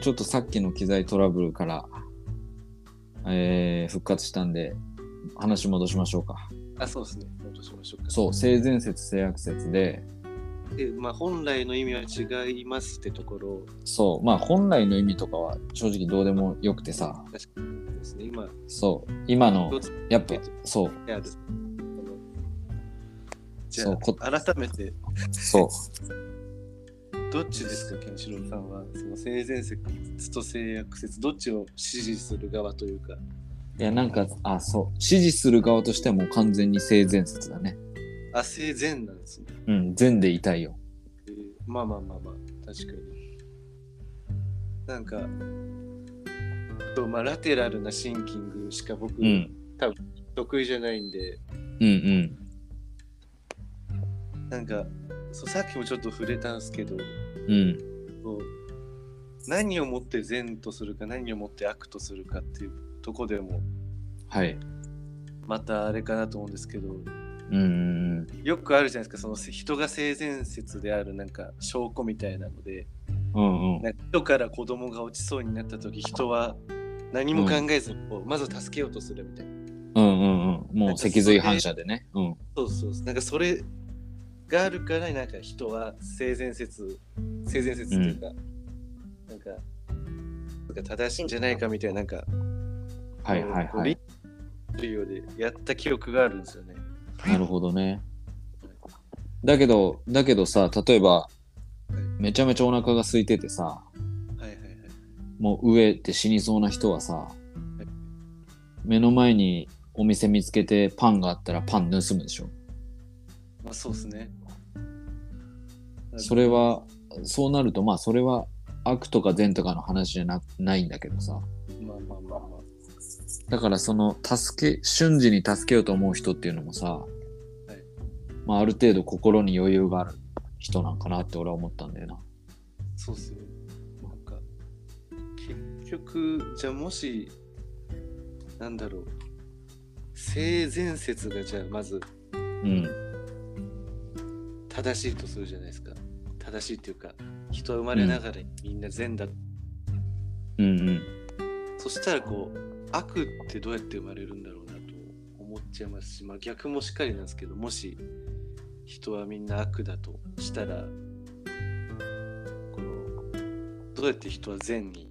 ちょっとさっきの機材トラブルから、えー復活したんで、話戻しましょうか。あ、そうですね。戻しましょうか。そう、性善説、性悪説で、で、まあ、本来の意味は違いますってところそう、まあ本来の意味とかは正直どうでもよくてさ、確かにですね。今、そう、今のやっぱ、そう、そう改めて、そう、どっちですか、ケンシロウさんは？その性善説と性悪説、どっちを支持する側というか？いや、なんか、あ、そう、支持する側としてはもう完全に性善説だね。あ、性善なんですね。うん、善でいたいよ。えーまあまあまあまあ、確かに。なんか、そうまあ、ラテラルなシンキングしか僕、うん、得意じゃないんで、うん、うん、なんかそうさっきもちょっと触れたんですけどうん、そう何をもって善とするか何をもって悪とするかっていうとこでもはい。またあれかなと思うんですけどうん、うん、よくあるじゃないですかその人が性善説であるなんか証拠みたいなのでうん、うん、なんか人から子供が落ちそうになった時人は何も考えずうまず助けようとするみたいな、うん、うん、うん、もう脊髄反射でね。うん、そうそうそう。なんかそれがあるからなんか人は性善説性善説というか、なんかなんか正しいんじゃないかみたいななんかはい、はい、こうはい。リオでやった記憶があるんですよね。なるほどね。だけど、だけどさ、例えば、めちゃめちゃお腹が空いててさ、はいはいはい。もう飢えて死にそうな人はさ、目の前にお店見つけてパンがあったらパン盗むでしょ。まあそうですね。それは、そうなると、まあそれは悪とか善とかの話じゃなないんだけどさ。まあまあまあまだからその助け、瞬時に助けようと思う人っていうのもさ、まあある程度心に余裕がある人なんかなって俺は思ったんだよな。あ、そうっすよ。なんか、結局、じゃあもし、なんだろう、性善説がじゃあまずうん。正しいとするじゃないですか。正しいっていうか、人は生まれながらみんな善だ。うんうん。そしたらこう、悪ってどうやって生まれるんだろうなと思っちゃいますし、まあ逆もしっかりなんですけど、もし人はみんな悪だとしたら、この、どうやって人は善に、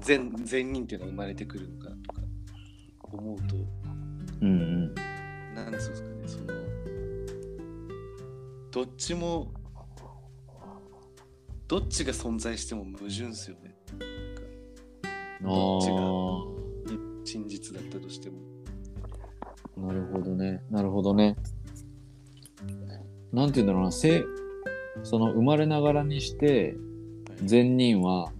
善、善人っていうのが生まれてくるのかとか思うと、うんうん。なんですかどっちも、どっちが存在しても矛盾ですよね。どっちが真実だったとしても。なるほどね。なるほどね。なんて言うんだろうな、せその生まれながらにして、善人は、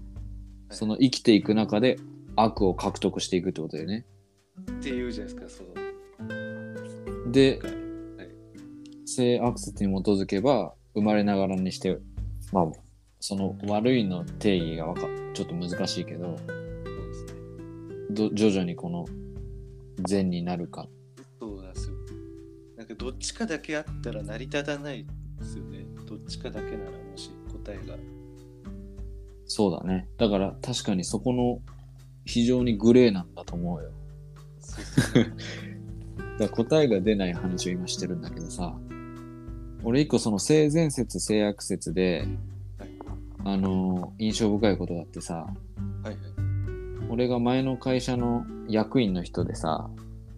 その生きていく中で悪を獲得していくってことだよね。っていうじゃないですか、その。で、はい性悪説に基づけば生まれながらにしてまあその悪いの定義がわかちょっと難しいけどそうですね。ど徐々にこの善になるかそうなんですよ。なんかどっちかだけあったら成り立たないですよね。どっちかだけならもし答えが。そうだねだから確かにそこの非常にグレーなんだと思うよそうそう だから答えが出ない話を今してるんだけどさ俺一個その性善説性悪説ではい。あの印象深いことがあってさはいはい。俺が前の会社の役員の人でさ、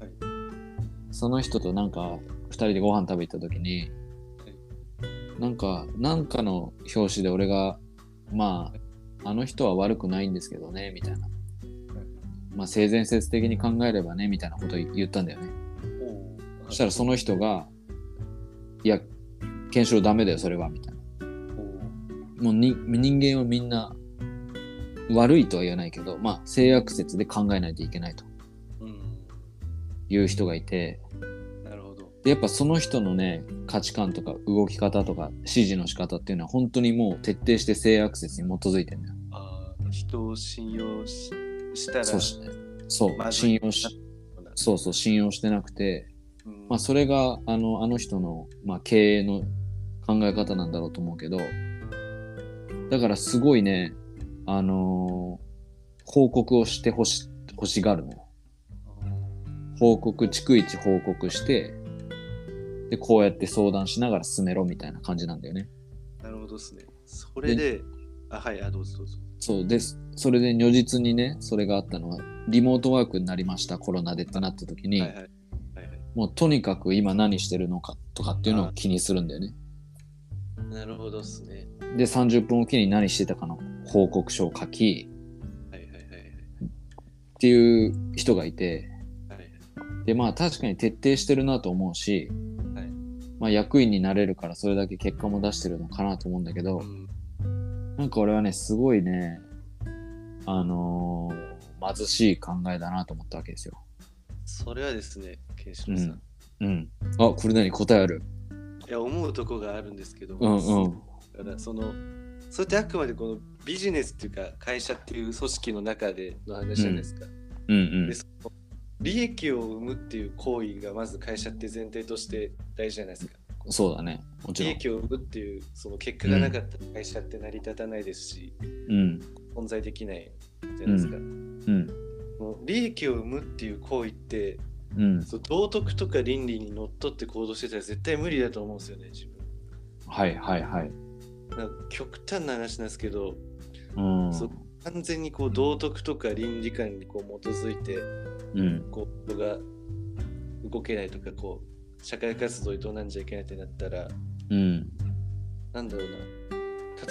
はい。その人となんか2人でご飯食べ行った時に、なんかなんかの表紙で俺がまああの人は悪くないんですけどねみたいな、まあ性善説的に考えればねみたいなことを言ったんだよね。そしたらその人がいや検証ダメだよそれはみたいな。おもうに人間はみんな悪いとは言わないけどまあ性悪説で考えないといけないとうん。いう人がいて。なるほど。でやっぱその人のね価値観とか動き方とか指示の仕方っていうのは本当にもう徹底して性悪説に基づいてるんだよ。ああ、人を信用ししたら、そうしそう、信用しそうそう信用してなくて、うん。まあ、それがあのあの人の、まあ、経営の考え方なんだろうと思うけどだからすごいねあのー報告をしてほし欲しがるのよ。報告、逐一報告して、で、こうやって相談しながら進めろみたいな感じなんだよね。なるほどですね。それで、あ、はい、あ、どうぞどうぞ。そうです。それで如実にね、それがあったのは、リモートワークになりました、コロナでってなった時に、はいはい。はいはい、もうとにかく今何してるのかとかっていうのを気にするんだよね。なるほどですね。で、30分おきに何してたかの報告書を書き、はいはいはいっていう人がいて、はい。はいで、まあ確かに徹底してるなと思うし、はいまあ役員になれるからそれだけ結果も出してるのかなと思うんだけど、うんなんか俺はね、すごいね、あのー貧しい考えだなと思ったわけですよ。それはですね、ケンシロウさん。うん。あ、これ何？答えあるいや、思うとこがあるんですけど、うんうん。だからその、それってあくまでこのビジネスっていうか会社っていう組織の中での話じゃないですか。うんうんで。その利益を生むっていう行為がまず会社って前提として大事じゃないですか。そうだね。もちろん。利益を生むっていうその結果がなかったら会社って成り立たないですし、うん。存在できないじゃないですか。うん。もう利益を生むっていう行為ってうん。そう道徳とか倫理にのっとって行動してたら絶対無理だと思うんですよね自分。はいはいはい。なんか極端な話なんですけどうん。そう完全にこう道徳とか倫理観にこう基づいてうん。こう人が動けないとかこう社会活動に営んじゃいけないってなったらうん。なんだろうな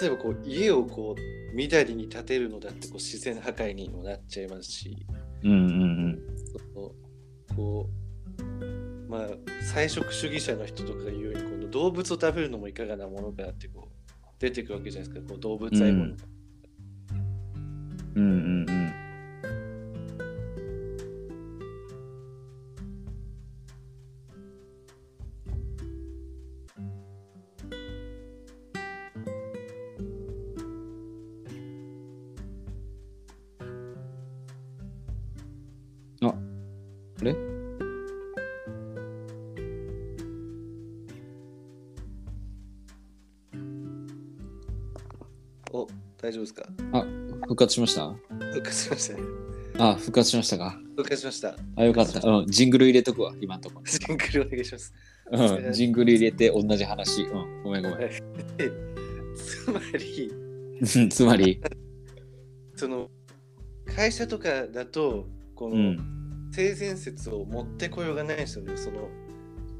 例えばこう家をこう緑に建てるのだってこう自然破壊にもなっちゃいますしうんうんそのこうまあ菜食主義者の人とかが言うようにこの動物を食べるのもいかがなものかってこう出てくるわけじゃないですかこう動物愛護の、うんうん。うんうん大丈夫ですか？あ、復活しました？復活しましたねあ、復活しましたか？復活しましたあ、よかった。うん、ジングル入れとくわ、今んとこ。シンクルお願いしますうん、ジングル入れて同じ話。うん、ごめんごめん。でつまりつまり、その会社とかだとこの、うん、性善説を持ってこようがないんですよね。その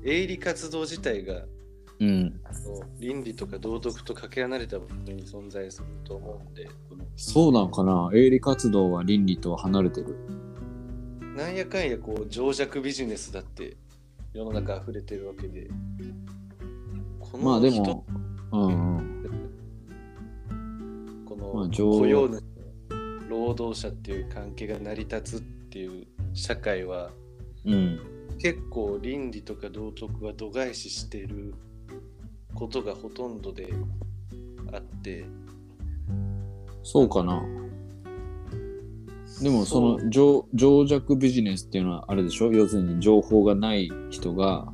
営利活動自体がうん。その倫理とか道徳とかけ離れた部分に存在すると思うんで、そうなんかな営利活動は倫理とは離れてる。なんやかんやこう情弱ビジネスだって世の中溢れてるわけで、こまあで人も、うんうん。この雇用主労働者っていう関係が成り立つっていう社会はうん。結構倫理とか道徳は度外視してることがほとんどであってそうかな。でもその情情弱ビジネスっていうのはあれでしょ？要するに情報がない人がは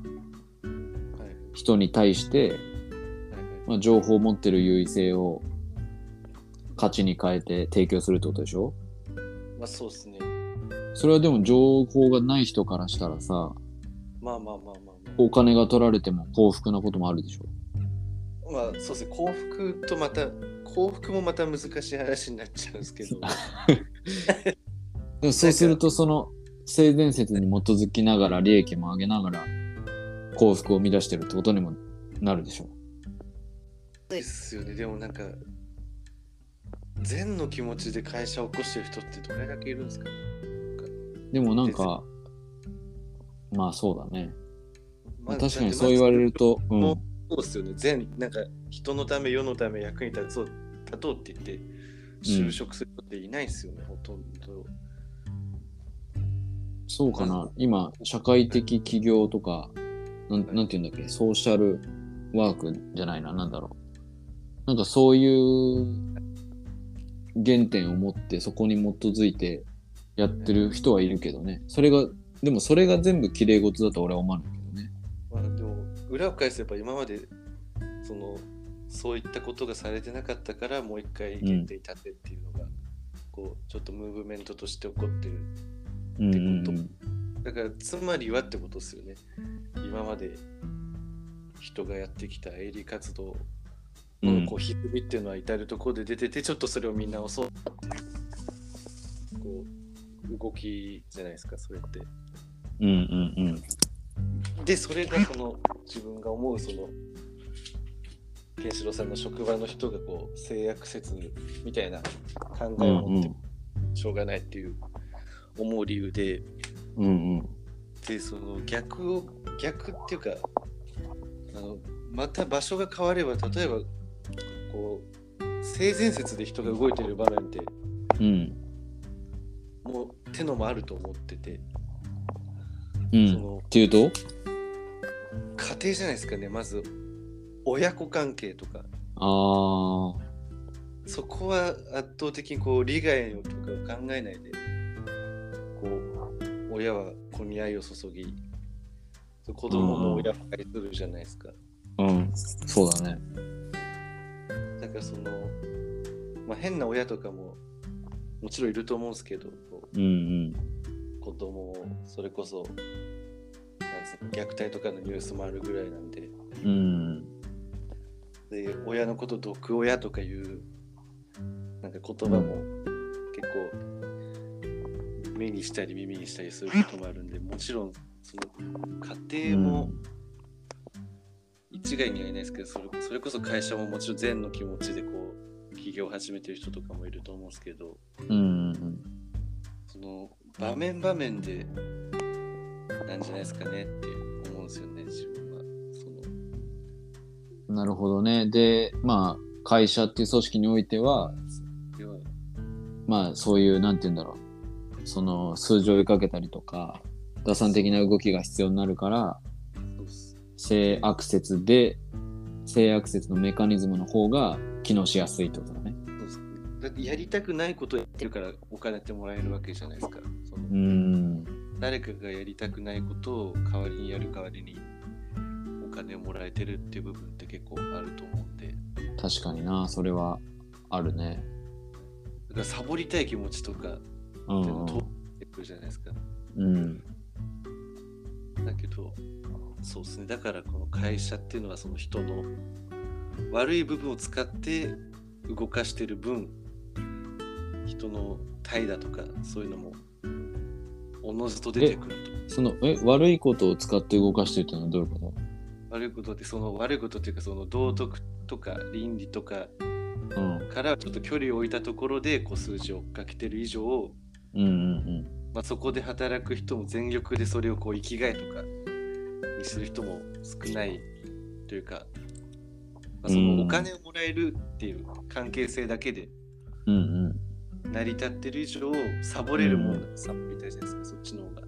い。人に対して、まあ、情報を持ってる優位性を価値に変えて提供するってことでしょ？まあそうですね。それはでも情報がない人からしたらさまあまあまあまあまお金が取られても幸福なこともあるでしょ？あまあそうですね。幸福とまた幸福もまた難しい話になっちゃうんですけど。でもそうするとその性善説に基づきながら利益も上げながら幸福を生み出してるってことにもなるでしょですよね。でもなんか善の気持ちで会社を起こしてる人ってどれだけいるんですかね。でもなんかまあそうだね、まあ確かにそう言われると、うん、そうですよね。善なんか人のため世のため役に立つそう立とうって言って就職する人っていないですよね、ほとんど。そうかな。今社会的起業とかなんなんて言うんだっけソーシャルワークじゃないな。なんだろう。なんかそういう原点を持ってそこに基づいてやってる人はいるけどね。それがでもそれが全部綺麗事だと俺は思わない裏を返せば今までそのそういったことがされてなかったからもう一回原点に立てっていうのがこうちょっとムーブメントとして起こってるうんってこだからつまりはってことですよね。今まで人がやってきた営利活動うん。のこうひずみっていうのは至るところで出ててちょっとそれを見直そう。こう動きじゃないですかそれって。うんうん。でそれがその自分が思うそのケンシロウさんの職場の人がこう性悪説みたいな考うんえを持ってうん。しょうがないっていう思う理由でうんうん。でその逆を逆っていうかあのまた場所が変われば例えばこう性善説で人が動いてる場面ってうん。もう手のもあると思ってて、うん。そのっていうと？家庭じゃないですかねまず。親子関係とか。ああそこは圧倒的にこう利害とかを考えないでこう親は子に愛を注ぎ子供も親を愛するじゃないですか、うん。そうだね。だからその、まあ、変な親とかももちろんいると思うんですけどこうんうん。う子供をそれこそ虐待とかのニュースもあるぐらいなんで。うん。で親のこと毒親とかいうなんか言葉も結構目にしたり耳にしたりすることもあるんでもちろんその家庭も一概には言えないですけどそれそれこそ会社ももちろん善の気持ちでこう起業を始めてる人とかもいると思うんですけどうんうん。その場面場面でなんじゃないですかねって思うんですよね自分は。その。なるほどね。でまあ会社っていう組織においてはまあそういうなんて言うんだろう。その数字を追いかけたりとか打算的な動きが必要になるからそうっす性悪説で性悪説のメカニズムの方が機能しやすいってことだね。だってやりたくないことをやってるからお金ってもらえるわけじゃないですか。その。うん誰かがやりたくないことを代わりにやる代わりにお金をもらえてるっていう部分って結構あると思うんで。確かになそれはあるね。だからサボりたい気持ちとかうんって通ってくるじゃないですか。うん。だけどそうですね。だからこの会社っていうのはその人の悪い部分を使って動かしてる分人の怠惰とかそういうのもおのずと出てくると。そのえ悪いことを使って動かしてるってのはどういうこ悪いことってその悪いことっていうかその道徳とか倫理とかからちょっと距離を置いたところでこう数字を追っかけてる以上、うんうんまあ、そこで働く人も全力でそれをこう生きがいとかにする人も少ないというか、まあ、そのお金をもらえるっていう関係性だけでうんうんうん成り立ってる以上サボれるもんならサボりたいじゃないですかそっちの方が、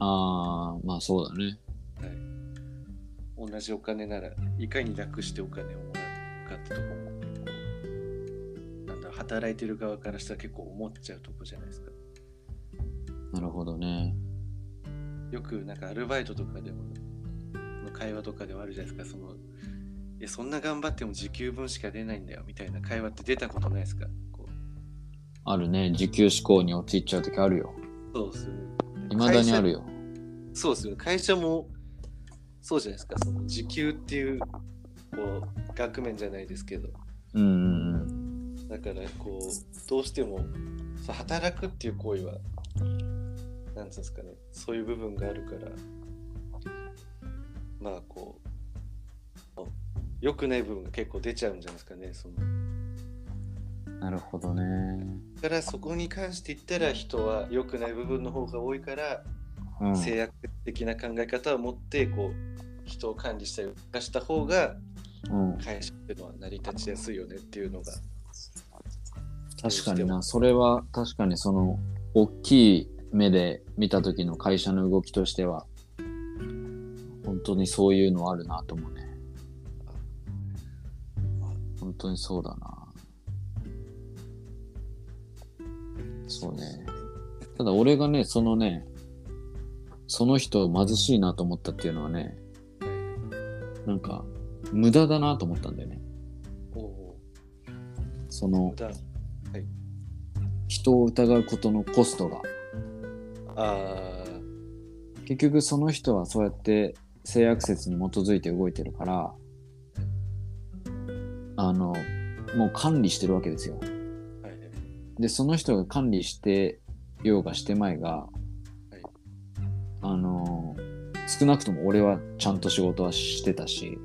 ああまあそうだね。はい、同じお金ならいかに楽してお金をもらうかってとこも結構なんだろう働いてる側からしたら結構思っちゃうとこじゃないですか。なるほどね。よくなんかアルバイトとかでもの会話とかではあるじゃないですかそのえそんな頑張っても時給分しか出ないんだよみたいな会話って出たことないですか？あるね。時給志向に陥っちゃう時あるよ。そうっすよね。いまだにあるよ。そうですよね。会社もそうじゃないですか。その時給っていうこう額面じゃないですけど。うんうんうん。だからこうどうしてもそう働くっていう行為はなんつうんですかね。そういう部分があるから。まあこう良くない部分が結構出ちゃうんじゃないですかね。そのなるほどね。だからそこに関して言ったら人は良くない部分の方が多いから、うん。制約的な考え方を持ってこう人を管理したり動かした方がうん。会社っていうのは成り立ちやすいよねっていうのが。確かにな。それは確かにその大きい目で見た時の会社の動きとしては本当にそういうのあるなと思うね。本当にそうだなそうね。ただ俺がねそのねその人貧しいなと思ったっていうのはねなんか無駄だなと思ったんだよね。その無駄。一人を疑うことのコストが。あ結局その人はそうやって性悪説に基づいて動いてるからあのもう管理してるわけですよ。でその人が管理してようがしてまいが、い。あの少なくとも俺はちゃんと仕事はしてたし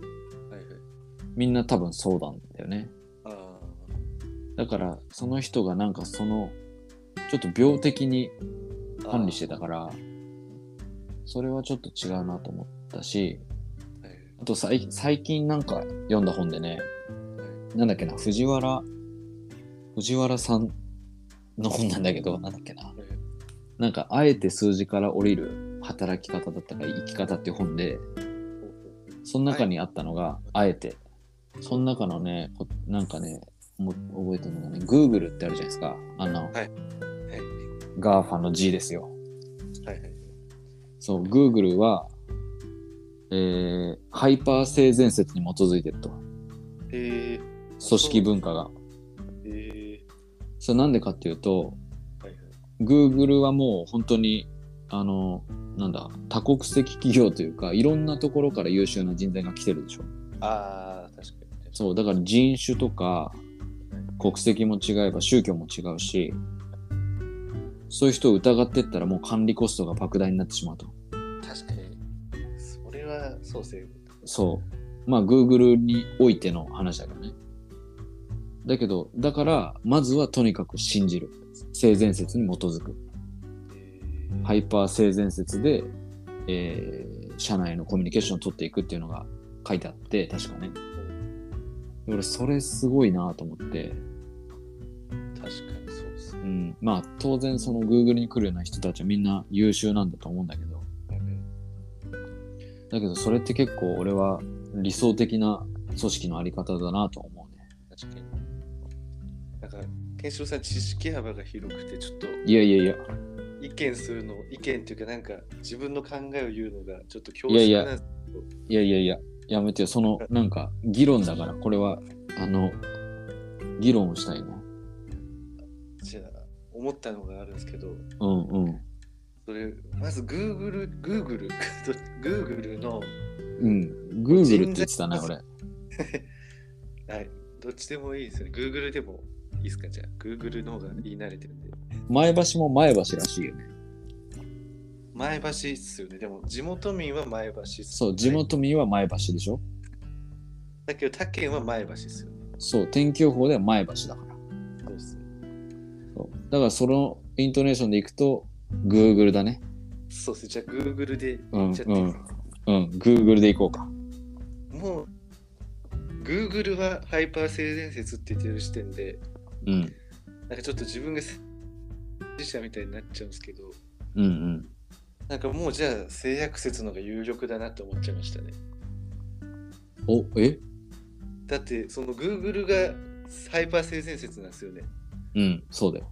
はいはい。みんな多分そうなんだよね。あだからその人がなんかそのちょっと病的にあ。管理してたからそれはちょっと違うなと思ったしはい。はいあと最最近なんか読んだ本でねなんだっけな藤原藤原さんの本なんだけどなんだっけな。はいなんかあえて数字から降りる働き方だったか生き方っていう本でその中にあったのが、あえて。その中のねこなんかねも覚えてるのがね Google ってあるじゃないですか。あの、はい。はい。GAFA の G ですよ。はいはい。そう Google はえーハイパー性善説に基づいてると。え組織文化がそれなんでかっていうとー、はいはい。Google はもう本当にあのなんだ多国籍企業というかいろんなところから優秀な人材が来てるでしょああ、確かに。そうだから人種とか国籍も違えば宗教も違うしそういう人を疑ってったらもう管理コストが莫大になってしまうと確かに。それは、そうですね。そうまあ Google においての話だけどねだけどだからまずはとにかく信じる。性善説に基づく。えーハイパー性善説で、えー社内のコミュニケーションを取っていくっていうのが書いてあって確かね。で俺それすごいなと思って、確かにそうですね。うん、まあ当然その Google に来るような人たちはみんな優秀なんだと思うんだけど。だけどそれって結構俺は理想的な組織のあり方だなと思うね。確かに。なんか、ケンシロウさん、知識幅が広くて、ちょっといやいやいや意見するの、意見っていうか、なんか、自分の考えを言うのが、ちょっと恐いやいや縮なんですいやいやいややめてよそのなんか議論だからこれはあの議論をしたいねじゃあ、思ったのがあるんですけど、うんうんそれ、まず Google、Google、Google の、うん。Google って言ってたね、俺。はい、どっちでもいいですよね。Google でもいいですか？じゃあ、Google の方が言い慣れてるんで。前橋も前橋らしいよね。前橋っすよね。でも、地元民は前橋っす、そう、地。元民は前橋でしょ？だけど、他県は前橋っすよね。そう、天気予報では前橋だから。そうっすね。そうだからそのイントネーションでいくと、Google だね。そうっすね。じゃあ、Google でうん、言っちゃっていいですか、うん、Google でいこうか。もう、Google はハイパー性善説って言ってる時点で、うん、なんかちょっと自分が自者みたいになっちゃうんですけど、うん、うん。なんかもうじゃあ性悪説の方が有力だなって思っちゃいましたね。お、え？だってその Google がハイパー性善説なんですよね。うん、そうだよ。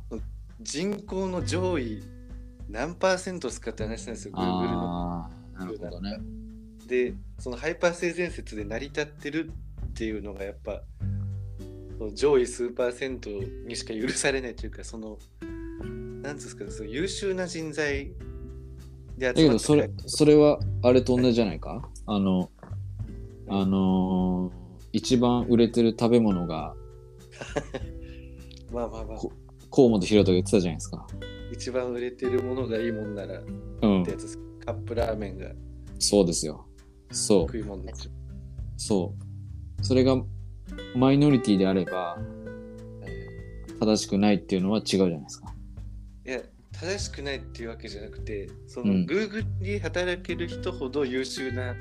人口の上位何パーセント使って話なんですよ、Google の。ああ、なるほどね。で、そのハイパー性善説で成り立ってるっていうのがやっぱ上位数パーセントにしか許されないというか、その、なんですか、その優秀な人材でだけ集まってどそれ、それはあれと同じじゃないか？あの、あのー一番売れてる食べ物が まあまあまあ、こ河本大翔が言ってたじゃないですか。一番売れてるものがいいもんならっうんてやつ。カップラーメンがそうですよ。そう。そう。それがマイノリティであれば正しくないっていうのは違うじゃないですか。いや、正しくないっていうわけじゃなくて、その、うん Google に働ける人ほど優秀な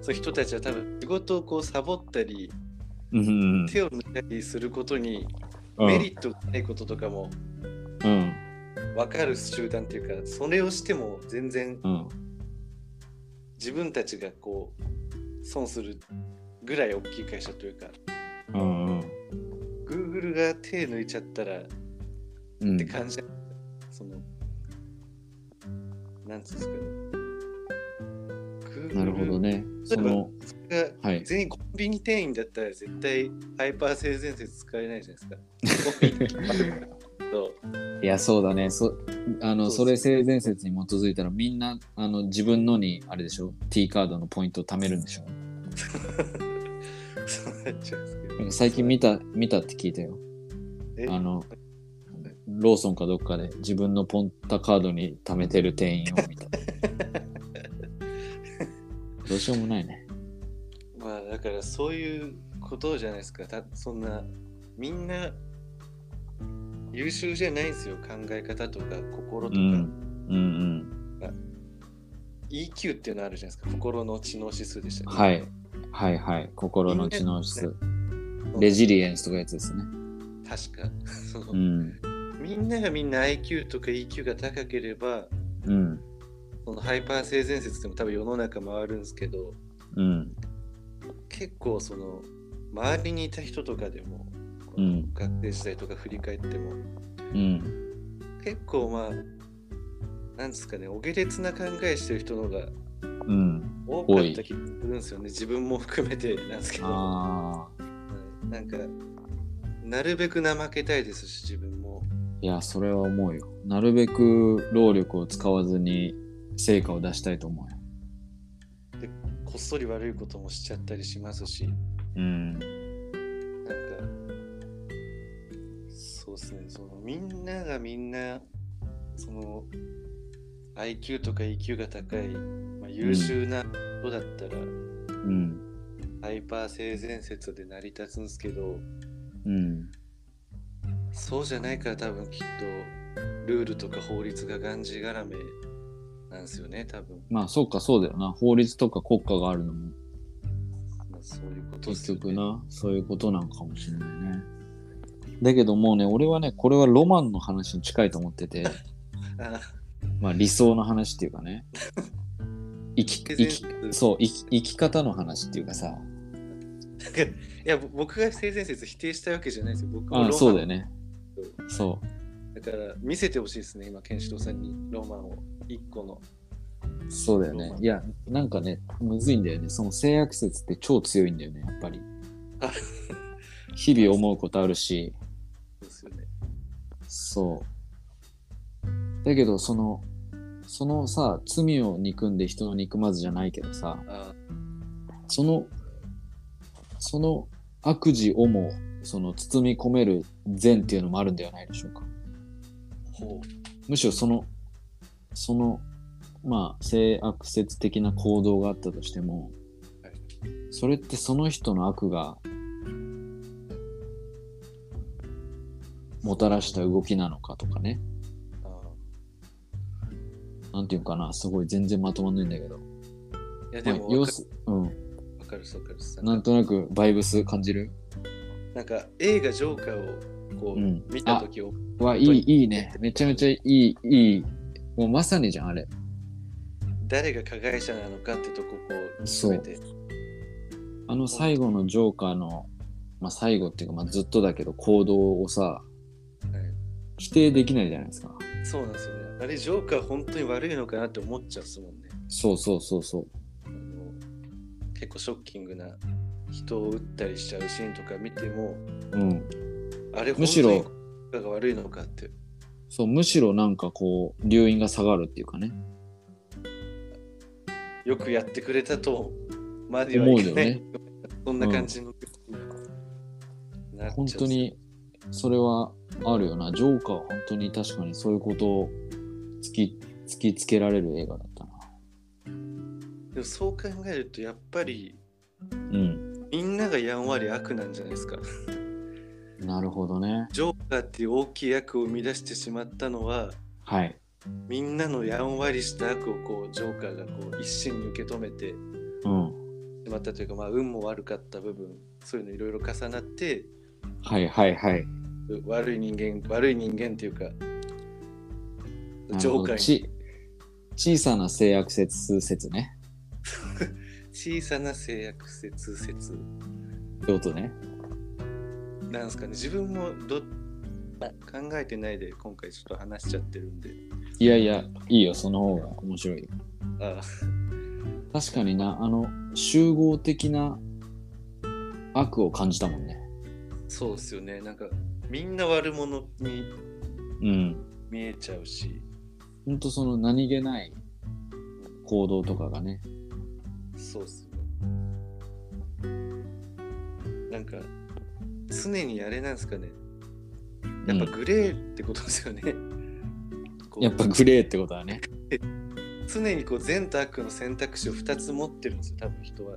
そういう人たちは多分仕事をこうサボったり、うんうん手を抜いたりすることにうん。メリットがないこととかもうん分かる集団っていうか、それをしても全然うん自分たちがこう損するぐらい大きい会社というか、うんうん Google が手抜いちゃったらっうんて感じだ、その、なんつうんですかね。なるほどね。そのがはい全員コンビニ店員だったら絶対ハイパー性善説使えないじゃないですか。いや、そうだね。そあのそれ性善説に基づいたらみんなあの自分のにあれでしょ？T カードのポイントを貯めるんでしょ？なっちゃうんですけど最近見た見たって聞いたよ。え？あのローソンかどっかで自分のポンタカードに貯めてる店員を見た。どうしようもないね。まあだからそういうことじゃないですか。たそんなみんな優秀じゃないんですよ。考え方とか心とか。うん。うんうん。EQ っていうのあるじゃないですか。心の知能指数でしたっけ？はい。はいはい。心の知能指数。そうレジリエンスとかやつですね。確か。そのうん。みんながみんな IQ とか EQ が高ければ、うん。そのハイパー性善説でも多分世の中回るんですけど、うん。結構その周りにいた人とかでも、うん学生時代とか振り返っても、うん。結構まあ、なんですかね、お下劣な考えしてる人の方がうん。多かった気がするんですよね。自分も含めてなんですけど、なんか、なるべく怠けたいですし、自分も。いや、それは思うよ。なるべく労力を使わずに成果を出したいと思うよ。こっそり悪いこともしちゃったりしますし、うん。なんか、そうですね、そのみんながみんな、その IQ とか EQ が高い、まあ、優秀な人だったら、うん。ハイパー性善説で成り立つんですけど、うん。そうじゃないから多分きっとルールとか法律ががんじがらめなんですよね、多分。まあ、そうか、そうだよな。法律とか国家があるのも、まあ、そういうこと結局な、そういうことなんかもしれないね。だけどもうね、俺はね、これはロマンの話に近いと思ってて、あまあ理想の話っていうかね。生き、生き、そう、生き生き方の話っていうかさ。なんかいや、ぼ僕が性善説否定したわけじゃないですよ。僕もあロマンそうだよね。そだから見せてほしいですね、今、ケンシロウさんにロマンを一個の。う。そうだよね。いや、なんかね、むずいんだよね。その性悪説って超強いんだよね、やっぱり。あ日々思うことあるし、そうですよね。そう。だけど、その、そのさ、罪を憎んで人を憎まずじゃないけどさ、あその、その悪事をも、その包み込める善っていうのもあるんではないでしょうか。ほむしろその、その、まあ、性悪説的な行動があったとしても、はいそれってその人の悪がもたらした動きなのかとかね。なんていうかな、すごい全然まとまんないんだけど。いや、でまあも、様子、うん。わかるわかるさなんとなくバイブス感じる？なんか映画ジョーカーをこう、うん見たときを、わ、いい、いいね。めちゃめちゃいい、いい。もうまさにじゃん、あれ。誰が加害者なのかってとここうそう。あの最後のジョーカーの、まあ最後っていうか、まあずっとだけど行動をさ、はい否定できないじゃないですか。そうなんですよね。あれ、ジョーカー本当に悪いのかなって思っちゃうっすもんね。そうそうそうそう。あの結構ショッキングな人を撃ったりしちゃうシーンとか見ても、うん。あれ、むしろが悪いのかって。そう、むしろなんかこう、留飲が下がるっていうかね。よくやってくれたとまではいかない。思うよね。そんな感じの、なっちゃう本当に、それはあるよな。ジョーカーは本当に確かにそういうことを突き、突きつけられる映画だったな。でもそう考えるとやっぱりうん。みんながやんわり悪なんじゃないですか。なるほどね。ジョーカーっていう大きい悪を生み出してしまったのははい。みんなのやんわりした悪をこうジョーカーがこう一身に受け止めてうん。しまったというか、まあ、運も悪かった部分そういうのいろいろ重なってはいはいはい。う悪い人間悪い人間っていうかなるほどジョーカーにち小さな性悪説説ね。小さな制約説説ってことね。なんですかね自分もど考えてないで今回ちょっと話しちゃってるんでいやいや、いいよ、その方が面白いよ。あ確かにな、あの、集合的な悪を感じたもんね。そうですよねなんかみんな悪者にうん。見えちゃうし、ほんとその何気ない行動とかがね。そうっすね。なんか、常にあれなんですかね。やっぱグレーってことですよね。こ うやっぱグレーってことだね。常にこう善と悪の選択肢を2つ持ってるんですよ、多分人は。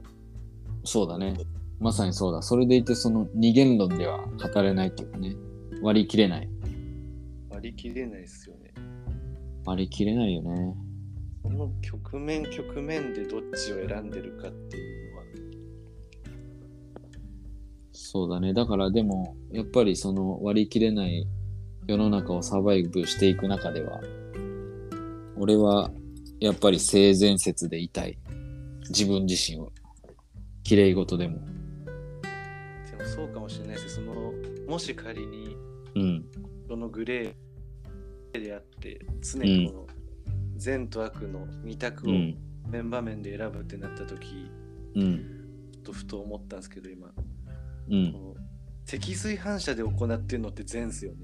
そうだね。まさにそうだ。それでいてその二元論では語れないっていうかね。割り切れない。割り切れないですよね。割り切れないよね。この局面局面でどっちを選んでるかっていうのは。そうだね。だからでも、やっぱりその割り切れない世の中をサバイブしていく中では、俺はやっぱり性善説でいたい。自分自身を。綺麗事でも。でもそうかもしれないですそのもし仮にうん。そのグレーであって常にこの善と悪の二択をうん。面場面で選ぶってなった時、うん。ちょっとふと思ったんですけど今、うん。この積水反射で行ってるのって善っすよね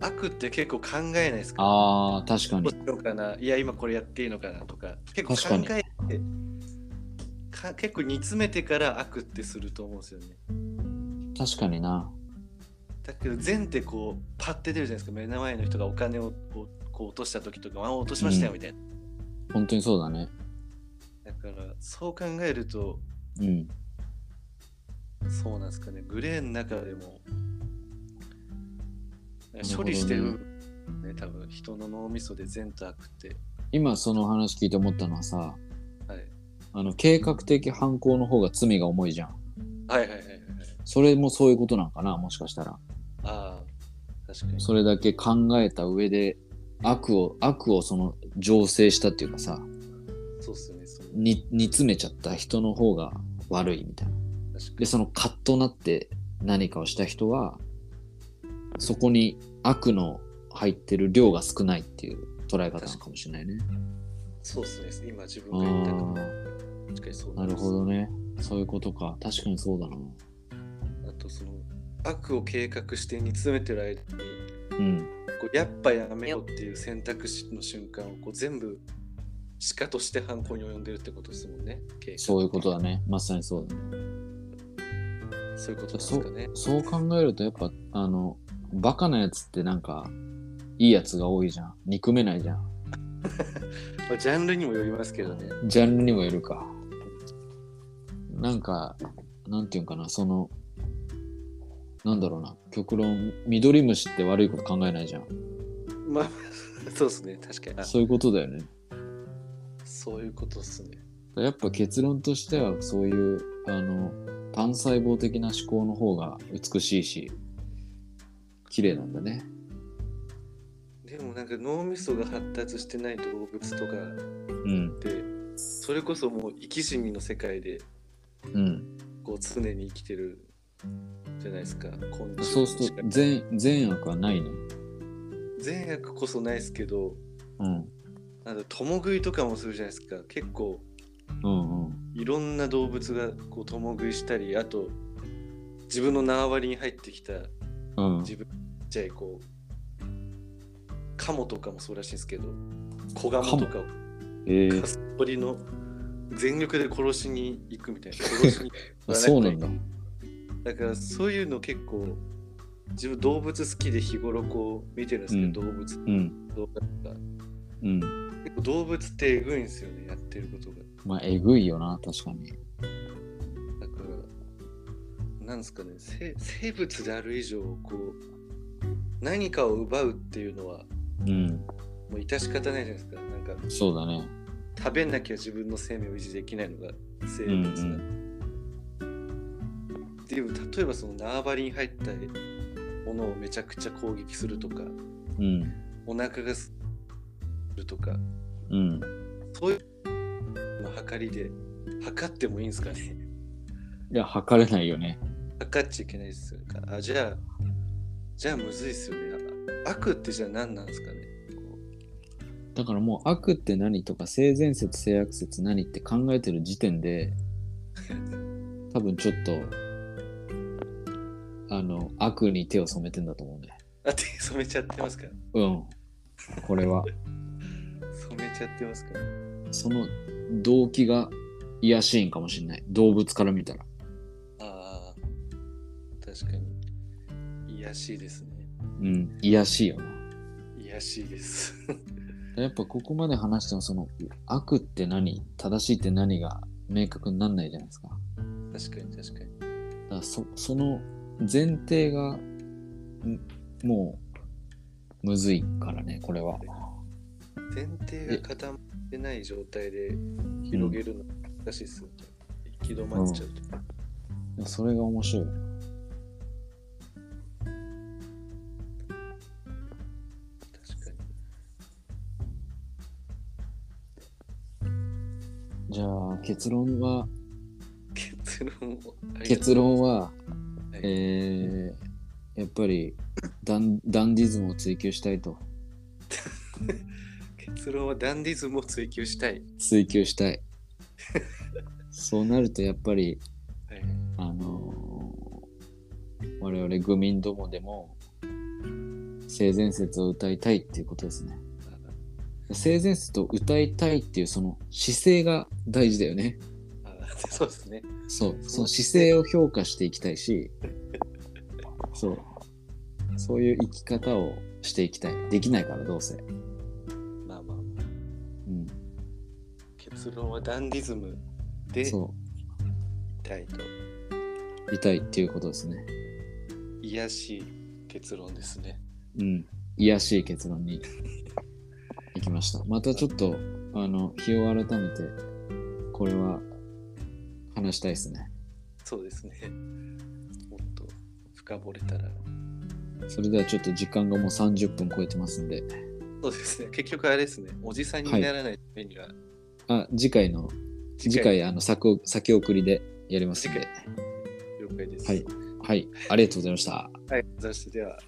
悪って結構考えないですか？ああ、確かにどう。しようかな？いや今これやっていいのかなとか結構考えてか結構煮詰めてから悪ってすると思うんですよね確かにな。だけど善ってこうパッて出るじゃないですか目の前の人がお金をこう落とした時とかあ落としましたよみたいな、本当にそうだね。だからそう考えるとうん。そうなんですかねグレーの中でも処理してるね多分人の脳みそで善と悪って今その話聞いて思ったのはさ、はいあの、計画的犯行の方が罪が重いじゃん。はいはいはいはいはいそれもそういうことなんかな、もしかしたら。ああ確かにそれだけ考えた上で、悪を、悪をその、醸成したっていうかさ、そうっすよねそのに煮詰めちゃった人の方が悪いみたいな。確かで、そのカッとなって何かをした人は、そこに悪の入ってる量が少ないっていう捉え方かもしれないね。にそうっすね今自あ分が言ったかあ確かにそうー、なるほどね。そういうことか。確かにそうだな。あとその悪を計画して煮詰めてる間にうん。こうやっぱやめようっていう選択肢の瞬間をこう全部しかとして犯行に及んでるってことですもんね。そういうことだね。まさにそうだね。そういうことですそかね。そう考えると、やっぱ、あの、バカなやつってなんか、いいやつが多いじゃん。憎めないじゃん。まあ、ジャンルにもよりますけどね。ジャンルにもよるか。なんか、なんていうんかな、その、なんだろうな、極論、緑虫って悪いこと考えないじゃん。まあ、そうですね。確かに。あそういうことだよね。そういうことですね。やっぱ結論としては、そういう、あの、単細胞的な思考の方が美しいし、綺麗なんだね。でもなんか脳みそが発達してない動物とかうんっ。て、それこそもう生き死にの世界でうん。こう常に生きてるじゃないですか。昆虫そうすると、善、善悪はないね。善悪こそないですけど、うん。なんだ共食いとかもするじゃないですか。結構うんうん。いろんな動物がこう共食いしたりあと自分の縄張りに入ってきたうん。自分ちっちゃいこうカモとかもそうらしいんですけど子ガモとかをええカストリの全力で殺しに行くみたいな殺しにあ そうなんだ。だからそういうの結構自分動物好きで日頃こう見てるんですけど、動物うん。動画とかうん。結構動物ってエグいんですよねやってることがまあ、えぐいよな、確かに。だから、なんですかね、生生物である以上、こう、何かを奪うっていうのは、うん。もう致し方ないじゃないですか。なんか、そうだね。食べなきゃ自分の生命を維持できないのが生うん物な、でも、例えばその縄張りに入ったものをめちゃくちゃ攻撃するとか、うん。お腹がするとか、うん。そういうの測りで、測ってもいいんですかね？いや、測れないよね。測っちゃいけないですよ。あ、じゃあ、じゃあむずいっすよね。あ悪ってじゃあ何なんですかね？こだからもう悪って何とか性善説性悪説何って考えてる時点で 多分ちょっとあの悪に手を染めてんだと思うね。うあ、手染めちゃってますか？うん。これは。染めちゃってますか？その動機が癒しいんかもしれない。動物から見たら。ああ、確かに。癒やしいですね。うん。癒やしいよな。癒やしいです。やっぱここまで話してもその悪って何？正しいって何が明確になんないじゃないですか。だか確かに確かに。らそその前提がんもうむずいからね、これは。前提が固まってない状態で広げるの難しいですよね。行き止まっちゃうと。それが面白い。じゃあ結論は、結論を。結論は、はいえー、やっぱりダンダンディズムを追求したいと。結論はダンディズムを追求したい。追求したい。そうなるとやっぱり、はい、あのー我々愚民どもでも性善説を歌いたいっていうことですね。性善説を歌いたいっていうその姿勢が大事だよね。あ あそうですね。そう、その姿勢を評価していきたいし、そう、そういう生き方をしていきたい。できないからどうせ。まあまあ、うん、結論はダンディズムでいそたいと。う、いたいっていうことですね。癒やしい結論ですね。うん、癒やしい結論に行きました。またちょっと、あの、日を改めて、これは話したいですね。そうですね。もっと深掘れたら。それではちょっと時間がもう30分超えてますんで、そうですね。結局あれですね。おじさんにならないためには、あ、次回の、次回、あの、先を先送りでやりますんで。了解です。はい。はい。ありがとうございました。はい。そしてでは。